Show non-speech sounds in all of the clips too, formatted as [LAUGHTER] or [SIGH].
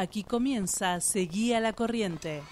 Aquí comienza Seguía la Corriente.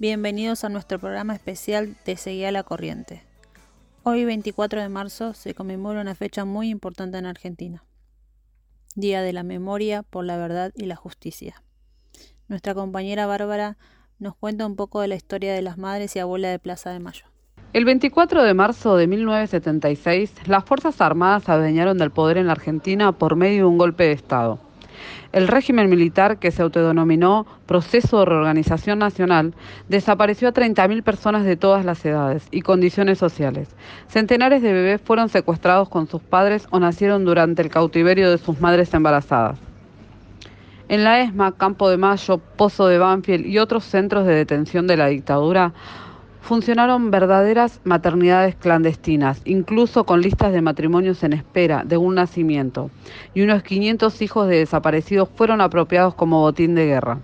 Bienvenidos a nuestro programa especial de Seguía la Corriente. Hoy, 24 de marzo, se conmemora una fecha muy importante en Argentina. Día de la Memoria por la Verdad y la Justicia. Nuestra compañera Bárbara nos cuenta un poco de la historia de las madres y abuelas de Plaza de Mayo. El 24 de marzo de 1976, las Fuerzas Armadas adueñaron del poder en la Argentina por medio de un golpe de Estado. El régimen militar, que se autodenominó Proceso de Reorganización Nacional, desapareció a 30.000 personas de todas las edades y condiciones sociales. Centenares de bebés fueron secuestrados con sus padres o nacieron durante el cautiverio de sus madres embarazadas. En la ESMA, Campo de Mayo, Pozo de Banfield y otros centros de detención de la dictadura, funcionaron verdaderas maternidades clandestinas, incluso con listas de matrimonios en espera de un nacimiento, y unos 500 hijos de desaparecidos fueron apropiados como botín de guerra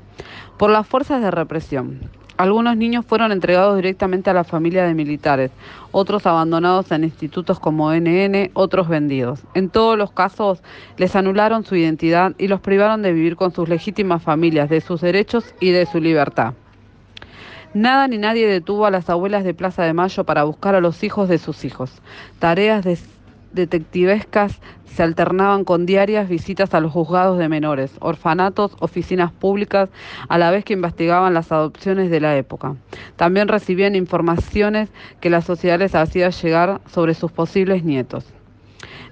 por las fuerzas de represión. Algunos niños fueron entregados directamente a la familia de militares, otros abandonados en institutos como NN, otros vendidos. En todos los casos les anularon su identidad y los privaron de vivir con sus legítimas familias, de sus derechos y de su libertad. Nada ni nadie detuvo a las abuelas de Plaza de Mayo para buscar a los hijos de sus hijos. Tareas detectivescas se alternaban con diarias visitas a los juzgados de menores, orfanatos, oficinas públicas, a la vez que investigaban las adopciones de la época. También recibían informaciones que la sociedad les hacía llegar sobre sus posibles nietos.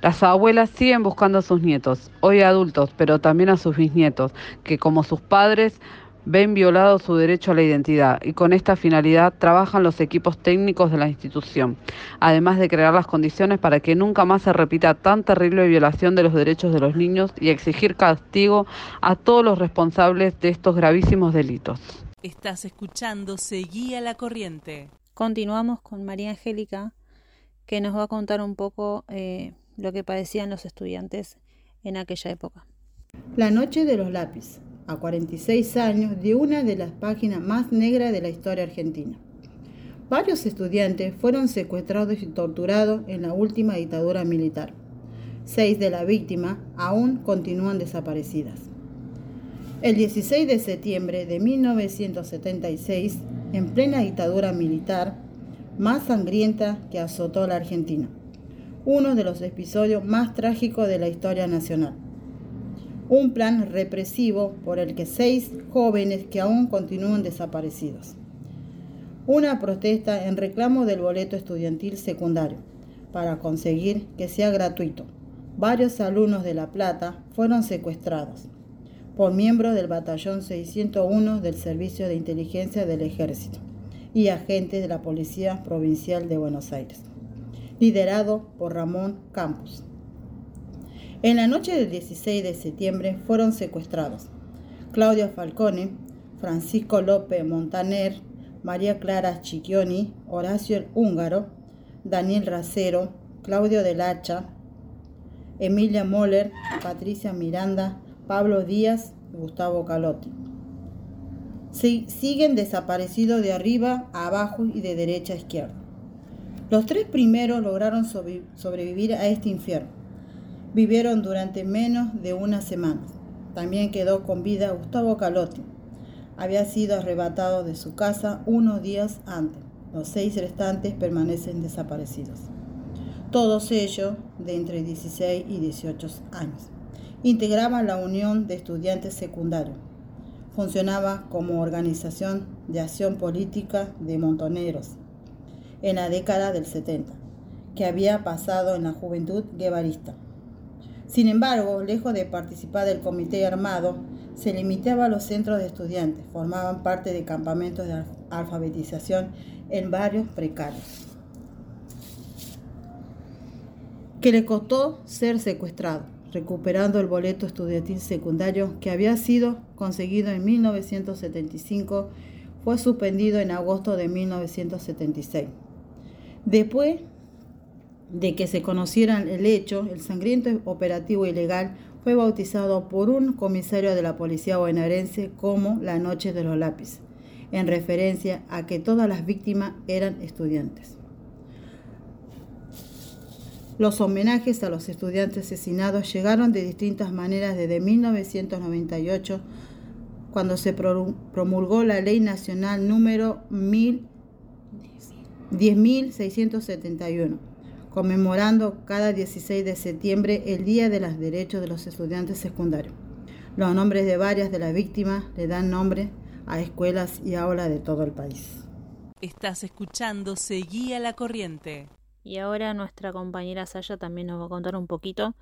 Las abuelas siguen buscando a sus nietos, hoy adultos, pero también a sus bisnietos, que como sus padres ven violado su derecho a la identidad y con esta finalidad trabajan los equipos técnicos de la institución, además de crear las condiciones para que nunca más se repita tan terrible violación de los derechos de los niños y exigir castigo a todos los responsables de estos gravísimos delitos. Estás escuchando Seguía la Corriente. Continuamos con María Angélica, que nos va a contar un poco eh, lo que padecían los estudiantes en aquella época. La noche de los lápices a 46 años, de una de las páginas más negras de la historia argentina. Varios estudiantes fueron secuestrados y torturados en la última dictadura militar. Seis de las víctimas aún continúan desaparecidas. El 16 de septiembre de 1976, en plena dictadura militar, más sangrienta que azotó la Argentina, uno de los episodios más trágicos de la historia nacional un plan represivo por el que seis jóvenes que aún continúan desaparecidos. Una protesta en reclamo del boleto estudiantil secundario para conseguir que sea gratuito. Varios alumnos de La Plata fueron secuestrados por miembros del Batallón 601 del Servicio de Inteligencia del Ejército y agentes de la Policía Provincial de Buenos Aires, liderado por Ramón Campos. En la noche del 16 de septiembre fueron secuestrados Claudio Falcone, Francisco López Montaner, María Clara Chiquioni, Horacio el Húngaro, Daniel Racero, Claudio del Hacha, Emilia Moller, Patricia Miranda, Pablo Díaz Gustavo Calotti. siguen desaparecidos de arriba a abajo y de derecha a izquierda. Los tres primeros lograron sobrevivir a este infierno vivieron durante menos de una semana. También quedó con vida Gustavo Calotti. Había sido arrebatado de su casa unos días antes. Los seis restantes permanecen desaparecidos. Todos ellos de entre 16 y 18 años. Integraban la Unión de Estudiantes Secundarios. Funcionaba como organización de acción política de montoneros. en la década del 70, que había pasado en la juventud guevarista. Sin embargo, lejos de participar del comité armado, se limitaba a los centros de estudiantes, formaban parte de campamentos de alfabetización en barrios precarios. Que le costó ser secuestrado, recuperando el boleto estudiantil secundario que había sido conseguido en 1975, fue suspendido en agosto de 1976. Después de que se conociera el hecho, el sangriento operativo ilegal fue bautizado por un comisario de la policía bonaerense como la Noche de los Lápices, en referencia a que todas las víctimas eran estudiantes. Los homenajes a los estudiantes asesinados llegaron de distintas maneras desde 1998, cuando se promulgó la Ley Nacional número 10.671, conmemorando cada 16 de septiembre el Día de los Derechos de los Estudiantes Secundarios. Los nombres de varias de las víctimas le dan nombre a escuelas y aulas de todo el país. Estás escuchando Seguía la Corriente. Y ahora nuestra compañera Saya también nos va a contar un poquito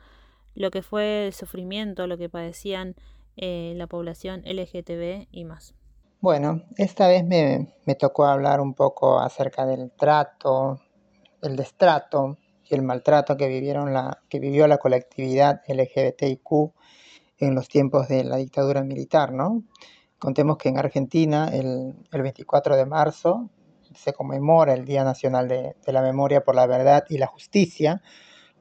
lo que fue el sufrimiento, lo que padecían eh, la población LGTB y más. Bueno, esta vez me, me, tocó hablar un poco acerca del trato, el destrato y el maltrato que, vivieron la, que vivió la colectividad LGBTIQ en los tiempos de la dictadura militar, ¿no? Contemos que en Argentina el, el 24 de marzo se conmemora el Día Nacional de, la Memoria por la Verdad y la Justicia,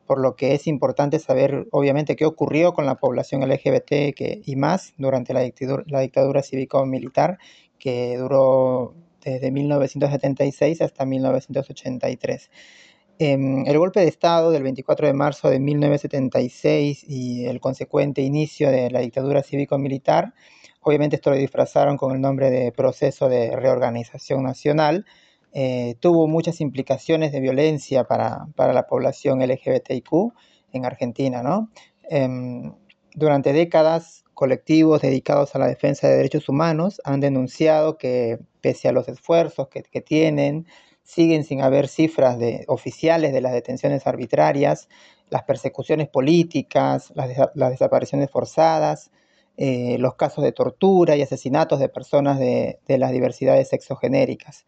por lo que es importante saber, obviamente, qué ocurrió con la población LGBT y más durante la dictadura, la dictadura cívico-militar, que duró desde 1976 hasta 1983. Em, el golpe de Estado del 24 de marzo de 1976 y el consecuente inicio de la dictadura cívico-militar Obviamente esto lo disfrazaron con el nombre de proceso de reorganización nacional. Eh, tuvo muchas implicaciones de violencia para, la población LGBTIQ en Argentina. ¿no? Em, durante décadas, colectivos dedicados a la defensa de derechos humanos han denunciado que pese a los esfuerzos que, tienen, siguen sin haber cifras de, oficiales de las detenciones arbitrarias, las persecuciones políticas, las desapariciones forzadas, eh, los casos de tortura y asesinatos de personas de, las diversidades sexogenéricas.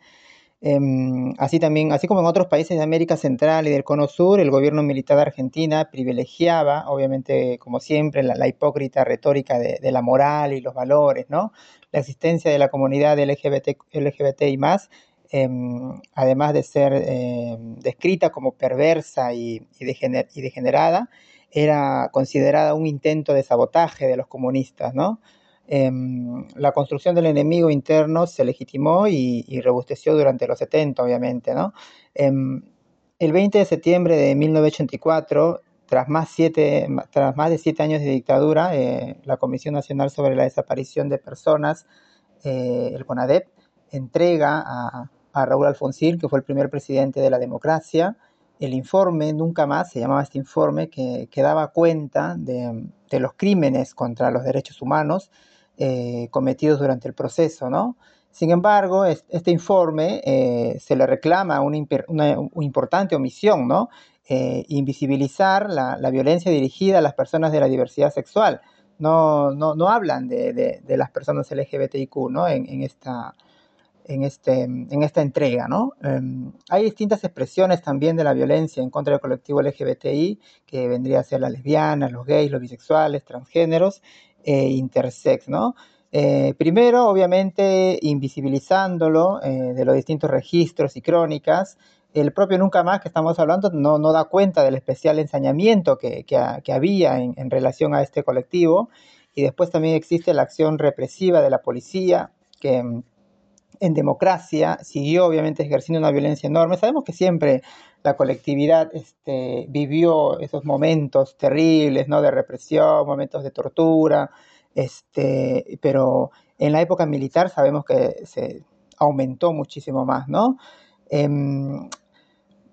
Em, así también, así como en otros países de América Central y del Cono Sur, el gobierno militar de Argentina privilegiaba, obviamente, como siempre, la, hipócrita retórica de, la moral y los valores, ¿no? La existencia de la comunidad LGBT, LGBTI más, em, además de ser em, descrita como perversa y, y degenerada, era considerada un intento de sabotaje de los comunistas. Em, la construcción del enemigo interno se legitimó y, robusteció durante los 70, obviamente, ¿no? Em, el 20 de septiembre de 1984, tras más, siete, tras más de siete años de dictadura, eh, la Comisión Nacional sobre la Desaparición de Personas, eh, el CONADEP, entrega a, a Raúl Alfonsín, que fue el primer presidente de la democracia, el informe, nunca más se llamaba este informe, que, daba cuenta de, los crímenes contra los derechos humanos eh, cometidos durante el proceso, ¿no? Sin embargo, este informe eh, se le reclama una, importante omisión, ¿no? Eh, invisibilizar la, violencia dirigida a las personas de la diversidad sexual. No, no, hablan de, las personas LGBTIQ ¿no? en, esta, en, este, en esta entrega. ¿no? Em, hay distintas expresiones también de la violencia en contra del colectivo LGBTI, que vendría a ser las lesbianas, los gays, los bisexuales, transgéneros e intersex. ¿no? Eh, primero, obviamente, invisibilizándolo eh, de los distintos registros y crónicas. El propio Nunca Más que estamos hablando no, no da cuenta del especial ensañamiento que, que, había en, en relación a este colectivo. Y después también existe la acción represiva de la policía, que en democracia, siguió obviamente ejerciendo una violencia enorme. Sabemos que siempre la colectividad este, vivió esos momentos terribles, ¿no? De represión, momentos de tortura, este, pero en la época militar sabemos que se aumentó muchísimo más, ¿no? Em,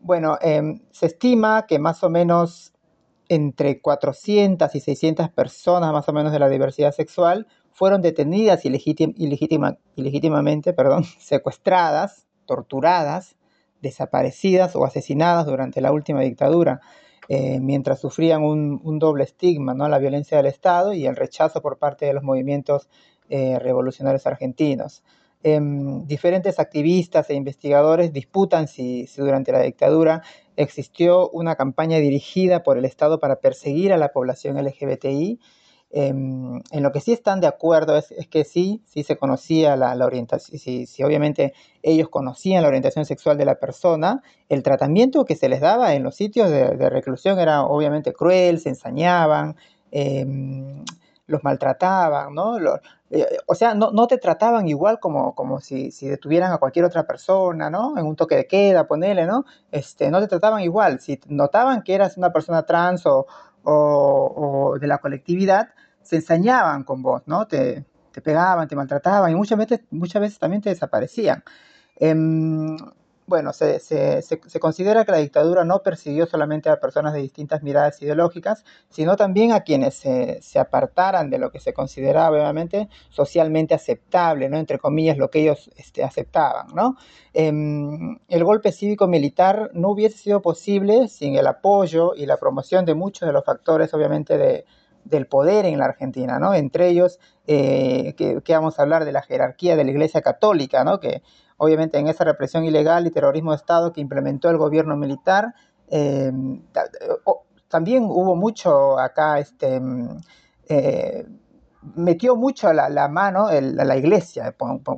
bueno, em, se estima que más o menos entre 400 y 600 personas más o menos de la diversidad sexual fueron detenidas ilegítimamente perdón, [LAUGHS] secuestradas, torturadas, desaparecidas o asesinadas durante la última dictadura, eh, mientras sufrían un, doble estigma, ¿no? la violencia del Estado y el rechazo por parte de los movimientos eh, revolucionarios argentinos. Em, diferentes activistas e investigadores disputan si, durante la dictadura existió una campaña dirigida por el Estado para perseguir a la población LGBTI. Em, en lo que sí están de acuerdo es, que sí, sí se conocía la, orientación, si, obviamente ellos conocían la orientación sexual de la persona, el tratamiento que se les daba en los sitios de, reclusión era obviamente cruel, se ensañaban, em, los maltrataban, ¿no? Eh, o sea, no, te trataban igual como, como si, si, detuvieran a cualquier otra persona, ¿no? En un toque de queda, ponele, ¿no? Este, no te trataban igual. Si notaban que eras una persona trans o, o, de la colectividad, se ensañaban con vos, ¿no? Te, te pegaban, te maltrataban y muchas veces, muchas veces también te desaparecían. Em, bueno, se, considera que la dictadura no persiguió solamente a personas de distintas miradas ideológicas, sino también a quienes se, apartaran de lo que se consideraba obviamente socialmente aceptable, ¿no? entre comillas, lo que ellos este, aceptaban. ¿no? Em, el golpe cívico-militar no hubiese sido posible sin el apoyo y la promoción de muchos de los factores, obviamente, de, del poder en la Argentina, ¿no? Entre ellos, eh, que, vamos a hablar de la jerarquía de la Iglesia Católica, ¿no? Que obviamente en esa represión ilegal y terrorismo de Estado que implementó el gobierno militar, eh, también hubo mucho acá, este, mm, eh, metió mucho la, mano la iglesia,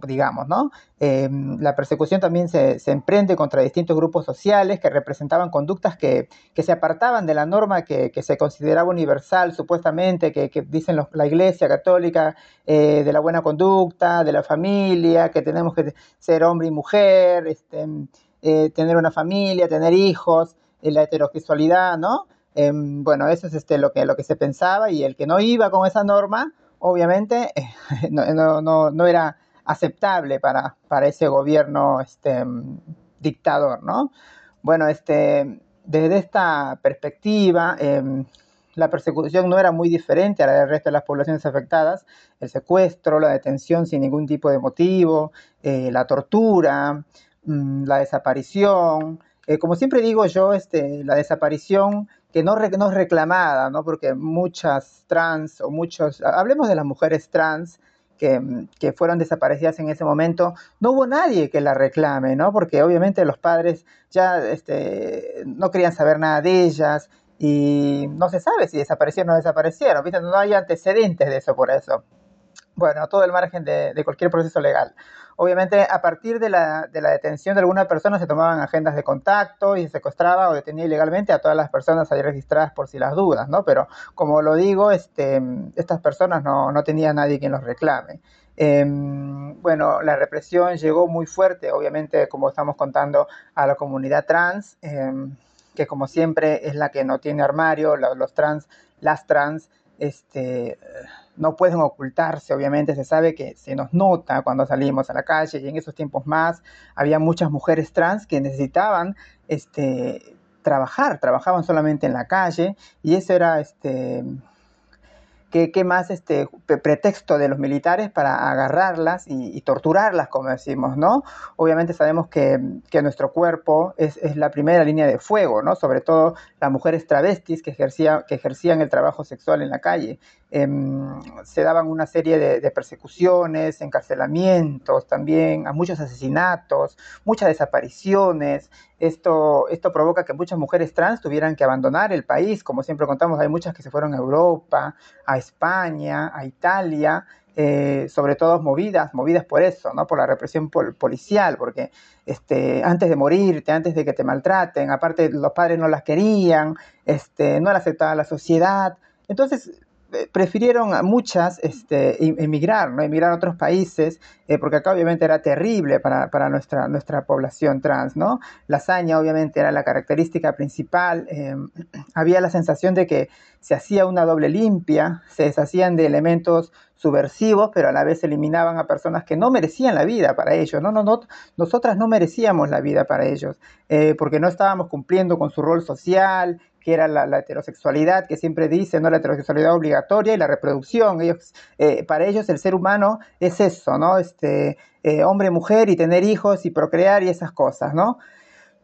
digamos, ¿no? Em, la persecución también se, emprende contra distintos grupos sociales que representaban conductas que, se apartaban de la norma que, se consideraba universal, supuestamente, que, dicen la iglesia católica, eh, de la buena conducta, de la familia, que tenemos que ser hombre y mujer, este, eh, tener una familia, tener hijos, eh, la heterosexualidad, ¿no? Em, bueno, eso es este, lo, que, lo que se pensaba y el que no iba con esa norma, obviamente eh, [LAUGHS] no, era aceptable para, para ese gobierno este, dictador, ¿no? Bueno, este, desde esta perspectiva, em, la persecución no era muy diferente a la del resto de las poblaciones afectadas. El secuestro, la detención sin ningún tipo de motivo, eh, la tortura, mm, la desaparición. Eh, como siempre digo yo, este, la desaparición que no, es reclamada, ¿no? Porque muchas trans o muchos, hablemos de las mujeres trans que, que, fueron desaparecidas en ese momento, no hubo nadie que la reclame, ¿no? Porque obviamente los padres ya este, no querían saber nada de ellas y no se sabe si desaparecieron o no desaparecieron, ¿viste? No hay antecedentes de eso por eso. Bueno, todo el margen de, de cualquier proceso legal. Obviamente, a partir de la, detención de alguna persona se tomaban agendas de contacto y se secuestraba o detenía ilegalmente a todas las personas ahí registradas por si las dudas, ¿no? Pero, como lo digo, este, estas personas no, no tenía nadie quien los reclame. Em, bueno, la represión llegó muy fuerte, obviamente, como estamos contando, a la comunidad trans, em, que como siempre es la que no tiene armario, los trans, las trans, este, no pueden ocultarse, obviamente se sabe que se nos nota cuando salimos a la calle y en esos tiempos más había muchas mujeres trans que necesitaban este, trabajar, trabajaban solamente en la calle y eso era este, ¿Qué, más este pretexto de los militares para agarrarlas y, torturarlas, como decimos, ¿no? Obviamente sabemos que, nuestro cuerpo es, la primera línea de fuego, ¿no? Sobre todo las mujeres travestis que, ejercía, que ejercían el trabajo sexual en la calle. Em, se daban una serie de, persecuciones, encarcelamientos también, a muchos asesinatos, muchas desapariciones. Esto, esto provoca que muchas mujeres trans tuvieran que abandonar el país, como siempre contamos, hay muchas que se fueron a Europa, a España, a Italia, eh, sobre todo movidas, movidas por eso, ¿no? por la represión policial, porque este, antes de morirte, antes de que te maltraten, aparte los padres no las querían, este, no las aceptaba la sociedad. Entonces, prefirieron a muchas este, em, emigrar, emigrar a otros países, eh, porque acá obviamente era terrible para, nuestra población trans, ¿no? La hazaña obviamente era la característica principal, em, [CLEARS THROAT] había la sensación de que se hacía una doble limpia, se deshacían de elementos subversivos, pero a la vez eliminaban a personas que no merecían la vida para ellos, no, no, no, nosotras no merecíamos la vida para ellos, eh, porque no estábamos cumpliendo con su rol social, que era la, heterosexualidad, que siempre dicen, ¿no? La heterosexualidad obligatoria y la reproducción. Ellos, eh, para ellos el ser humano es eso, ¿no? Este, eh, hombre, mujer y tener hijos y procrear y esas cosas, ¿no?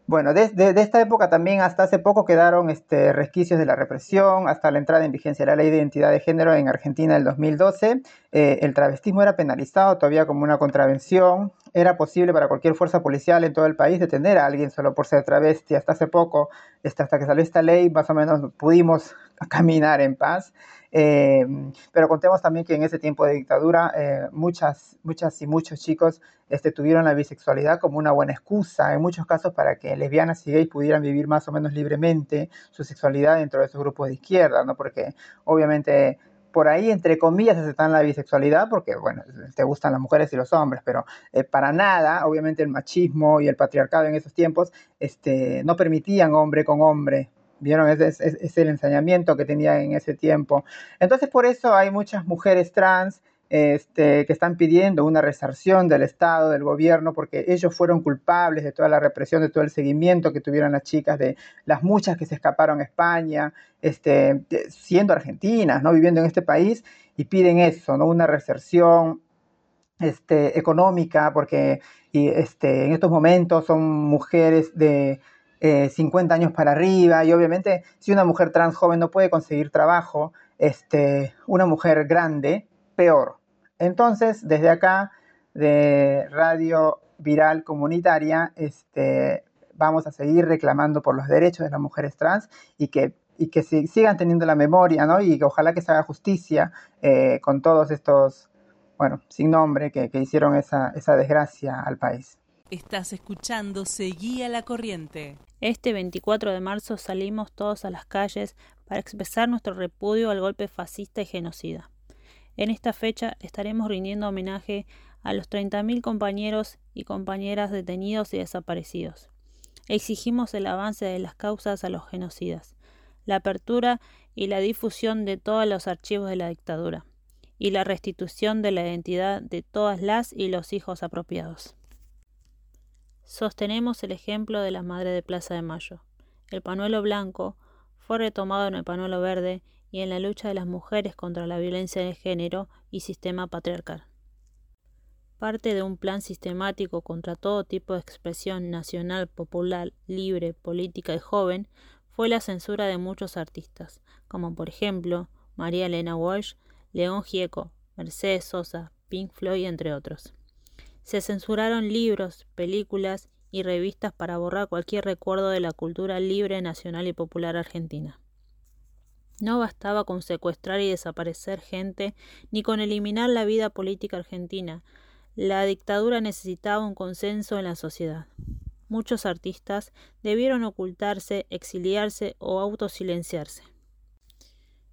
Bueno, desde de, esta época también hasta hace poco quedaron este, resquicios de la represión, hasta la entrada en vigencia de la ley de identidad de género en Argentina del 2012. Eh, el travestismo era penalizado todavía como una contravención. Era posible para cualquier fuerza policial en todo el país detener a alguien solo por ser travesti. Hasta hace poco, este, hasta que salió esta ley, más o menos pudimos [LAUGHS] caminar en paz. Eh, pero contemos también que en ese tiempo de dictadura eh, muchas, muchas y muchos chicos este, tuvieron la bisexualidad como una buena excusa, en muchos casos para que lesbianas y gays pudieran vivir más o menos libremente su sexualidad dentro de esos grupos de izquierda, ¿no? Porque obviamente por ahí, entre comillas, aceptan la bisexualidad porque, bueno, te gustan las mujeres y los hombres, pero eh, para nada, obviamente el machismo y el patriarcado en esos tiempos este, no permitían hombre con hombre, ¿Vieron? Es, es, el ensañamiento que tenía en ese tiempo. Entonces, por eso hay muchas mujeres trans este, que están pidiendo una resarción del Estado, del gobierno, porque ellos fueron culpables de toda la represión, de todo el seguimiento que tuvieron las chicas, de las muchas que se escaparon a España, este, siendo argentinas, ¿no? viviendo en este país, y piden eso, ¿no? una resarción este, económica, porque y, este, en estos momentos son mujeres de 50 eh, años para arriba y obviamente si una mujer trans joven no puede conseguir trabajo, este, una mujer grande, peor. Entonces, desde acá, de Radio Viral Comunitaria, este, vamos a seguir reclamando por los derechos de las mujeres trans y que, y que sigan teniendo la memoria, ¿no? Y que ojalá que se haga justicia eh, con todos estos, bueno, sin nombre, que, que hicieron esa, esa desgracia al país. Estás escuchando Seguía la Corriente. Este 24 de marzo salimos todos a las calles para expresar nuestro repudio al golpe fascista y genocida. En esta fecha estaremos rindiendo homenaje a los 30.000 compañeros y compañeras detenidos y desaparecidos. Exigimos el avance de las causas a los genocidas, la apertura y la difusión de todos los archivos de la dictadura, y la restitución de la identidad de todas las y los hijos apropiados. Sostenemos el ejemplo de la Madre de Plaza de Mayo. El panuelo blanco fue retomado en el panuelo verde y en la lucha de las mujeres contra la violencia de género y sistema patriarcal. Parte de un plan sistemático contra todo tipo de expresión nacional, popular, libre, política y joven fue la censura de muchos artistas, como por ejemplo María Elena Walsh, León Gieco, Mercedes Sosa, Pink Floyd, entre otros. Se censuraron libros, películas y revistas para borrar cualquier recuerdo de la cultura libre, nacional y popular argentina. No bastaba con secuestrar y desaparecer gente, ni con eliminar la vida política argentina. La dictadura necesitaba un consenso en la sociedad. Muchos artistas debieron ocultarse, exiliarse o autosilenciarse.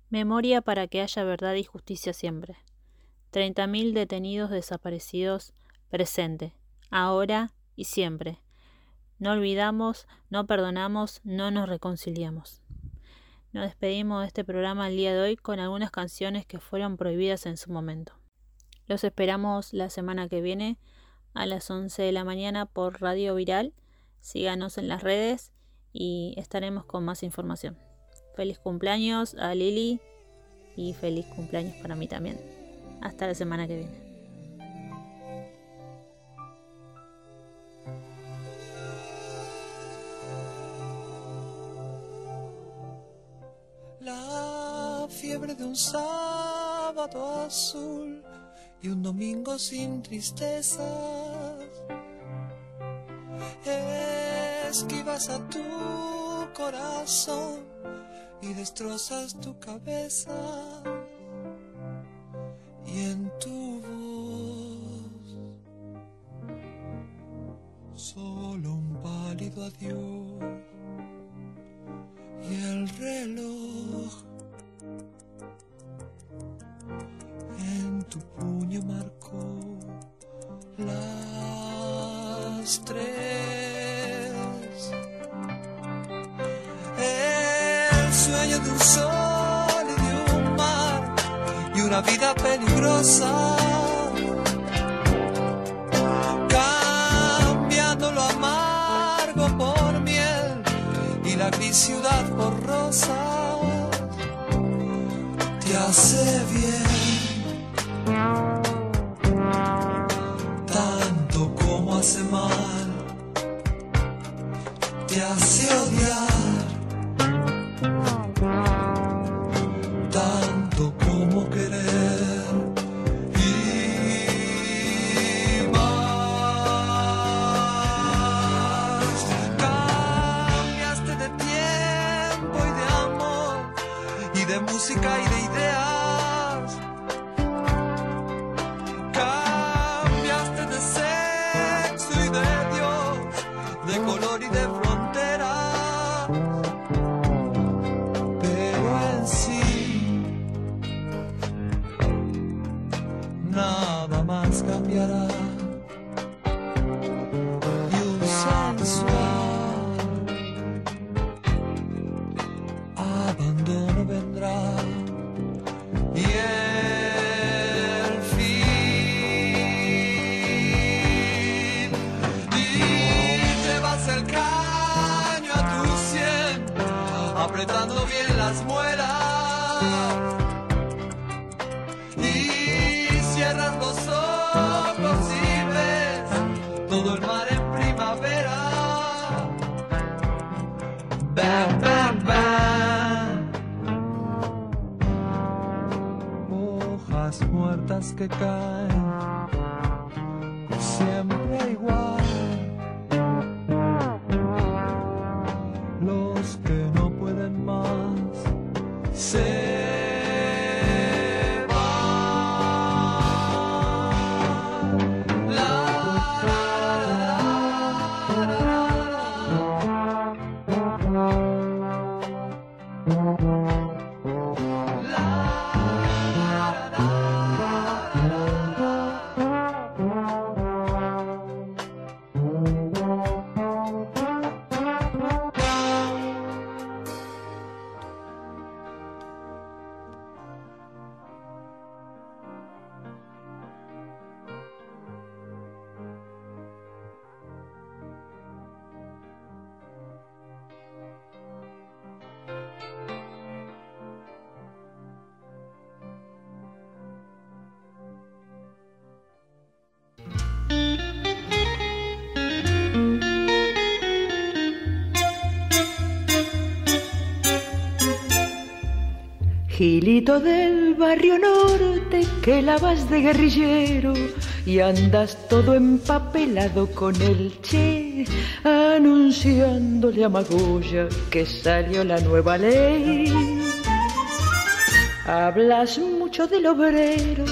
Memoria para que haya verdad y justicia siempre. Treinta mil detenidos desaparecidos, presente, ahora y siempre. No olvidamos, no perdonamos, no nos reconciliamos. Nos despedimos de este programa el día de hoy con algunas canciones que fueron prohibidas en su momento. Los esperamos la semana que viene a las 11 de la mañana por Radio Viral. Síganos en las redes y estaremos con más información. Feliz cumpleaños a Lili y feliz cumpleaños para mí también. Hasta la semana que viene. Azul y un domingo sin tristezas. Esquivas a tu corazón y destrozas tu cabeza. Sueño de un sol y de un mar y una vida peligrosa. Cambiando lo amargo por miel y la gris ciudad por rosa te hace bien. Muertas que caen, siempre igual. Gilito del barrio norte que lavas de guerrillero y andas todo empapelado con el che, anunciándole a Magoya que salió la nueva ley. Hablas mucho del obrero,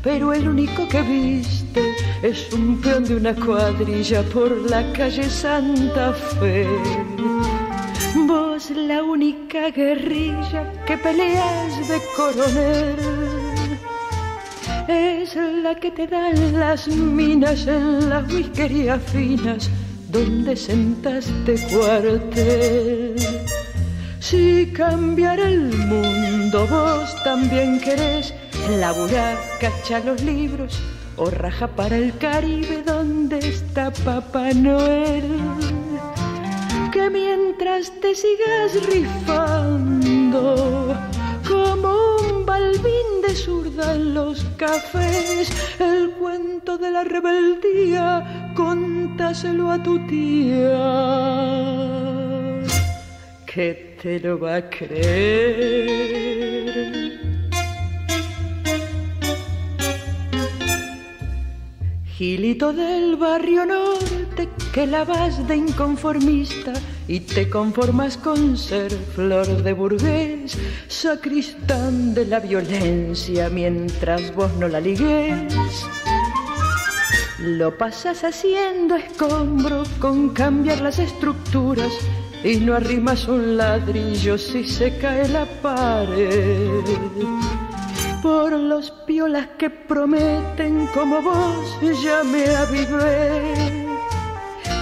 pero el único que viste es un peón de una cuadrilla por la calle Santa Fe. La única guerrilla que peleas de coronel es la que te dan las minas en las whiskerías finas donde sentaste cuartel. Si cambiara el mundo vos también querés laburar, cachar los libros o raja para el Caribe donde está Papá Noel que mientras te sigas rifando como un balbín de zurda en los cafés, el cuento de la rebeldía, contáselo a tu tía, que te lo va a creer. Gilito del barrio norte que la vas de inconformista y te conformas con ser flor de burgués, sacristán de la violencia mientras vos no la ligues. Lo pasas haciendo escombro con cambiar las estructuras y no arrimas un ladrillo si se cae la pared por los piolas que prometen como vos ya me avivé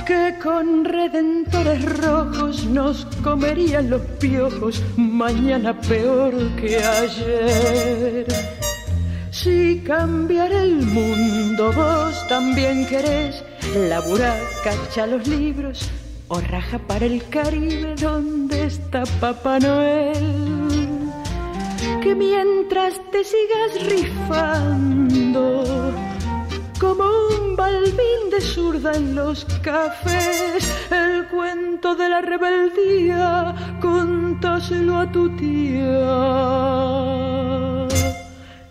que con redentores rojos nos comerían los piojos mañana peor que ayer. Si cambiara el mundo vos también querés laburar, cacha los libros o raja para el Caribe donde está Papá Noel. Que mientras te sigas rifando como un balbín de zurda en los cafés. El cuento de la rebeldía, contáselo a tu tía,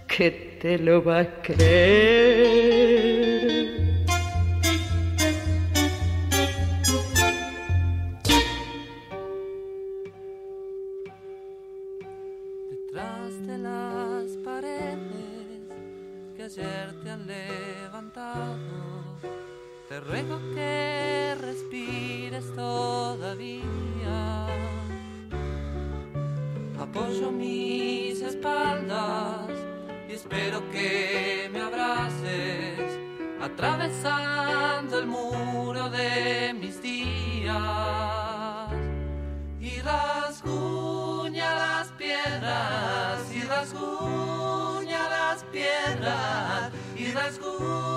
que te lo va a creer. Apoyo mis espaldas y espero que me abraces, atravesando el muro de mis días. Y rasguña las piedras y rasguña las piedras y rasguña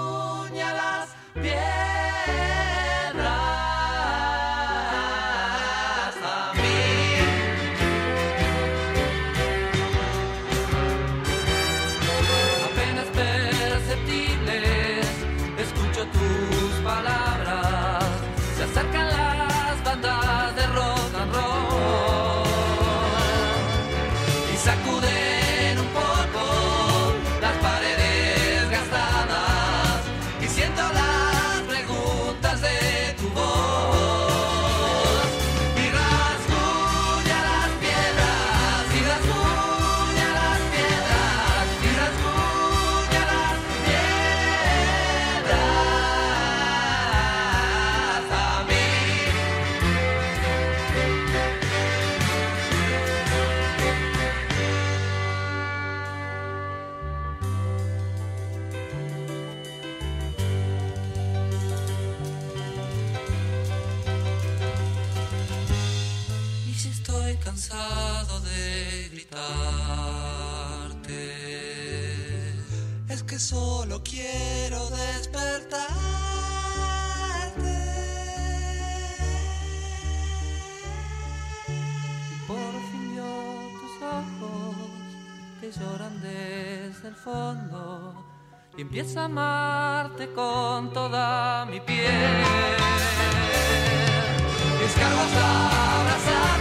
el fondo y empiezo a amarte con toda mi piel. Escarbo hasta